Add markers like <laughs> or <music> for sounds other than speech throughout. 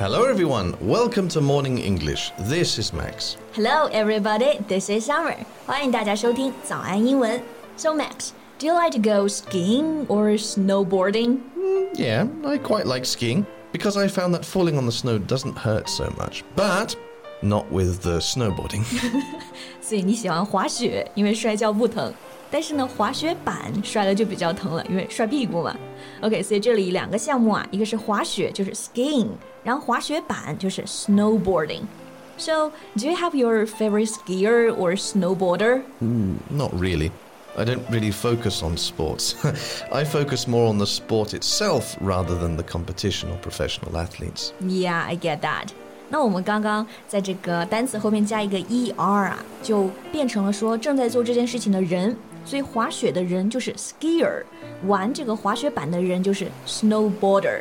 Hello, everyone. Welcome to Morning English. This is Max. Hello, everybody. This is Summer. 欢迎大家收听早安英文。So Max, do you like to go skiing or snowboarding? Yeah, I quite like skiing because I found that falling on the snow doesn't hurt so much. But not with the snowboarding. <laughs> 所以你喜欢滑雪，因为摔跤不疼。但是呢，滑雪板摔了就比较疼了，因为摔屁股嘛。OK，所以这里两个项目啊，一个是滑雪，就是 skiing，然后滑雪板就是 snowboarding。So, do you have your favorite skier or snowboarder? not really. I don't really focus on sports. <laughs> I focus more on the sport itself rather than the competition or professional athletes. Yeah, I get that. 那我们刚刚在这个单词后面加一个 er 啊，就变成了说正在做这件事情的人。所以滑雪的人就是 skier，玩这个滑雪板的人就是 snowboarder。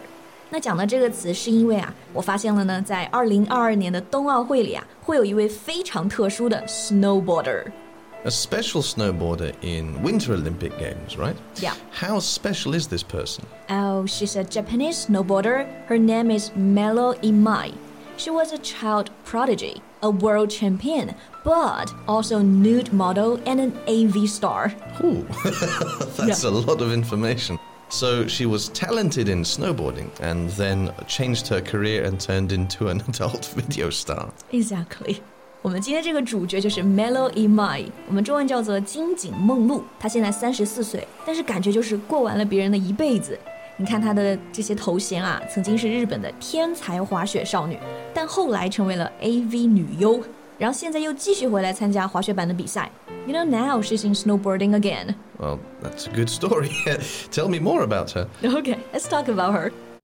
那讲到这个词，是因为啊，我发现了呢，在二零二二年的冬奥会里啊，会有一位非常特殊的 snowboarder。A special snowboarder in Winter Olympic Games, right? Yeah. How special is this person? Oh, she's a Japanese snowboarder. Her name is Melo Imai. She was a child prodigy, a world champion, but also nude model and an AV star. Ooh, <laughs> that's yeah. a lot of information. So she was talented in snowboarding and then changed her career and turned into an <laughs> adult video star. Exactly. 我们今天这个主角就是 Melo Imai，我们中文叫做今井梦露。她现在三十四岁，但是感觉就是过完了别人的一辈子。你看她的这些头衔啊，曾经是日本的天才滑雪少女，但后来成为了 AV 女优，然后现在又继续回来参加滑雪板的比赛。You know now she's in snowboarding again. Well, that's a good story. <laughs> Tell me more about her. Okay, let's talk about her.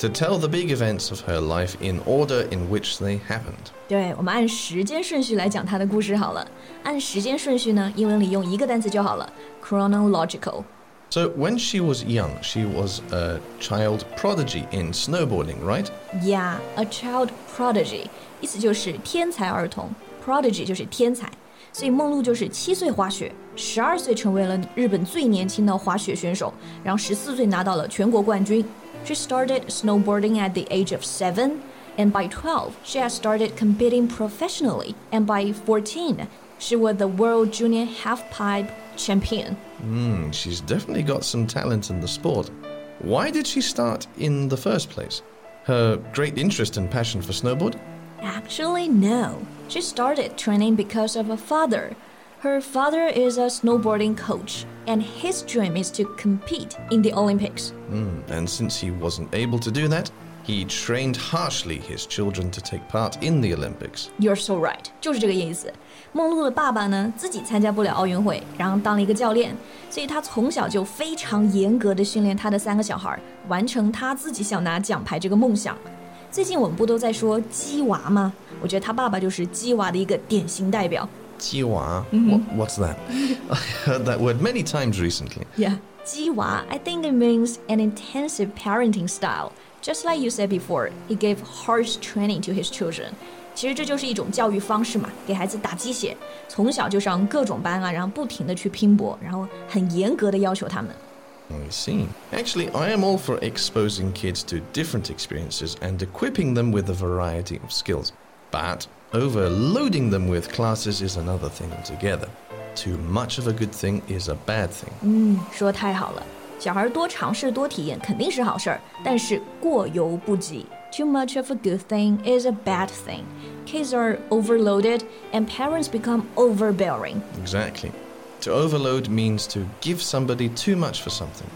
To tell the big events of her life in order in which they happened. 对，我们按时间顺序来讲她的故事好了。按时间顺序呢，英文里用一个单词就好了，chronological。 So when she was young, she was a child prodigy in snowboarding, right? Yeah, a child prodigy，意思就是天才儿童，prodigy 就是天才。所以梦露就是七岁滑雪，十二岁成为了日本最年轻的滑雪选手，然后十四岁拿到了全国冠军。 She started snowboarding at the age of seven, and by 12, she had started competing professionally. And by 14, she was the world junior halfpipe champion. Hmm, she's definitely got some talent in the sport. Why did she start in the first place? Her great interest and passion for snowboard? Actually, no. She started training because of her father. Her father is a snowboarding coach, and his dream is to compete in the Olympics. Hmm, and since he wasn't able to do that, he trained harshly his children to take part in the Olympics. You're so right，就是这个意思。梦露的爸爸呢，自己参加不了奥运会，然后当了一个教练，所以他从小就非常严格的训练他的三个小孩，完成他自己想拿奖牌这个梦想。最近我们不都在说鸡娃吗？我觉得他爸爸就是鸡娃的一个典型代表。 Jiwa? What, what's that? I <laughs> heard that word many times recently. Yeah, 鸡娃 I think it means an intensive parenting style. Just like you said before, he gave harsh training to his children. 其实这就是一种教育方式嘛，给孩子打鸡血，从小就上各种班啊，然后不停的去拼搏，然后很严格的要求他们。 I see. Actually, I am all for exposing kids to different experiences and equipping them with a variety of skills. But overloading them with classes is another thing altogether. Too much of a good thing is a bad thing. 嗯，说得太好了，小孩多尝试多体验肯定是好事儿，但是过犹不及。Too much of a good thing is a bad thing. Kids are overloaded and parents become overbearing. Exactly. To overload means to give somebody too much for something.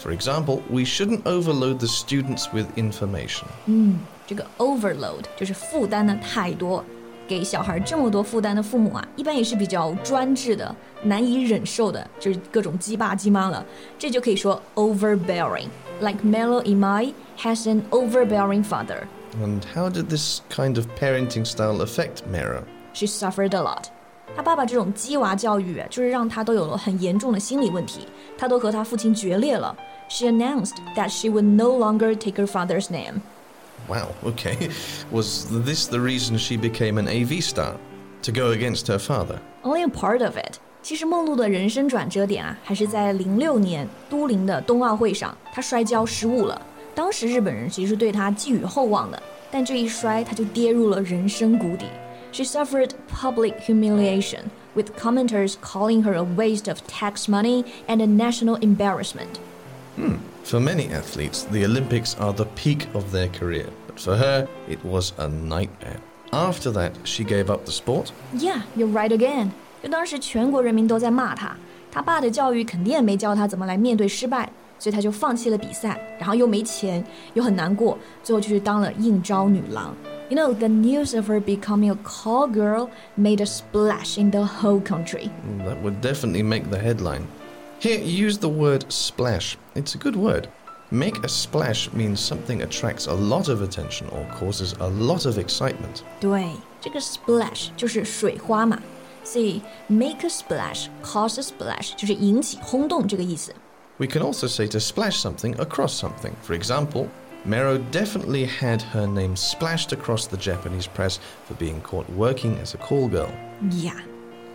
For example, we shouldn't overload the students with information. 这个 overload 就是负担的太多，给小孩这么多负担的父母啊，一般也是比较专制的、难以忍受的，就是各种鸡爸鸡妈了。这就可以说 overbearing。Like Melo Imai has an overbearing father. And how did this kind of parenting style affect Mero? She suffered a lot. 他爸爸这种鸡娃教育，就是让他都有了很严重的心理问题，他都和他父亲决裂了。 She announced that she would no longer take her father's name. Wow, okay. Was this the reason she became an AV star? To go against her father? Only a part of it. 其实梦露的人生转折点啊，还是在零六年都灵的冬奥会上，她摔跤失误了。当时日本人其实对她寄予厚望的，但这一摔，她就跌入了人生谷底。She suffered public humiliation, with commenters calling her a waste of tax money and a national embarrassment. Hmm. For many athletes, the Olympics are the peak of their career, but for her, it was a nightmare. After that, she gave up the sport. Yeah, you're right again. 就当时全国人民都在骂他，他爸的教育肯定也没教他怎么来面对失败，所以他就放弃了比赛，然后又没钱，又很难过，最后就去当了应招女郎。You know, the news of her becoming a call girl made a splash in the whole country. Mm, that would definitely make the headline. Here, use the word splash. It's a good word. Make a splash means something attracts a lot of attention or causes a lot of excitement. 对，这个 splash 就是水花嘛。See, make a splash, cause a splash 就是引起轰动这个意思。We can also say to splash something across something. For example, Mero definitely had her name splashed across the Japanese press for being caught working as a call girl. Yeah.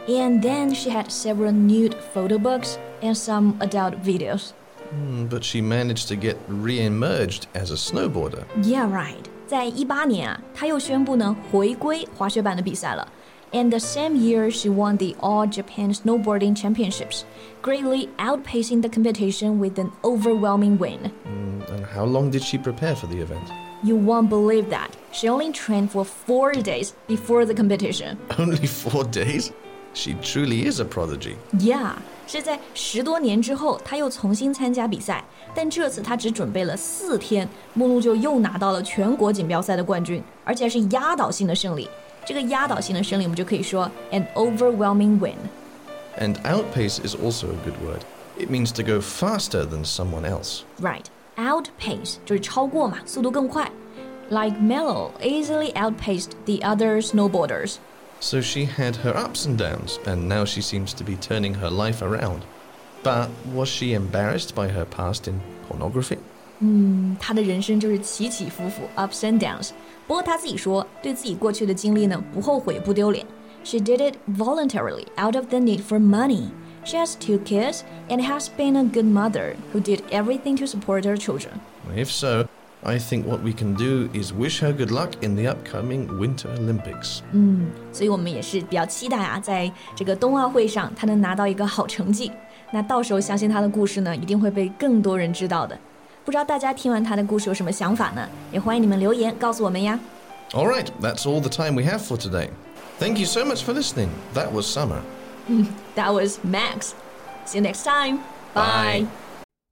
And then she had several nude photo books and some adult videos. Mm, but she managed to get re-emerged as a snowboarder. Yeah, right. 在一八年啊，她又宣布呢回归滑雪板的比赛了。and the same year she won the All Japan Snowboarding Championships, greatly outpacing the competition with an overwhelming win. Mm, and how long did she prepare for the event? You won't believe that. She only trained for four days before the competition. <laughs> Only four days? She truly is a prodigy. Yeah. 是在十多年之后，她又重新参加比赛，但这次她只准备了四天，梦露就又拿到了全国锦标赛的冠军，而且是压倒性的胜利。这个压倒性的胜利，我们就可以说 an overwhelming win。And outpace is also a good word. It means to go faster than someone else. Right. Outpace 就是超过嘛，速度更快。Like Melo easily outpaced the other snowboarders. So she had her ups and downs, and now she seems to be turning her life around. But was she embarrassed by her past in pornography? 嗯，她的人生就是起起伏伏，ups and downs。不过她自己说，对自己过去的经历呢，不后悔不丢脸。She did it voluntarily out of the need for money. She has two kids and has been a good mother who did everything to support her children. If so, I think what we can do is wish her good luck in the upcoming Winter Olympics. 嗯，所以我们也是比较期待啊，在这个冬奥会上，她能拿到一个好成绩。那到时候相信她的故事呢，一定会被更多人知道的。不知道大家听完他的故事有什么想法呢？也欢迎你们留言告诉我们呀。All right, that's all the time we have for today. Thank you so much for listening. That was Summer. <laughs> That was Max. See you next time. Bye.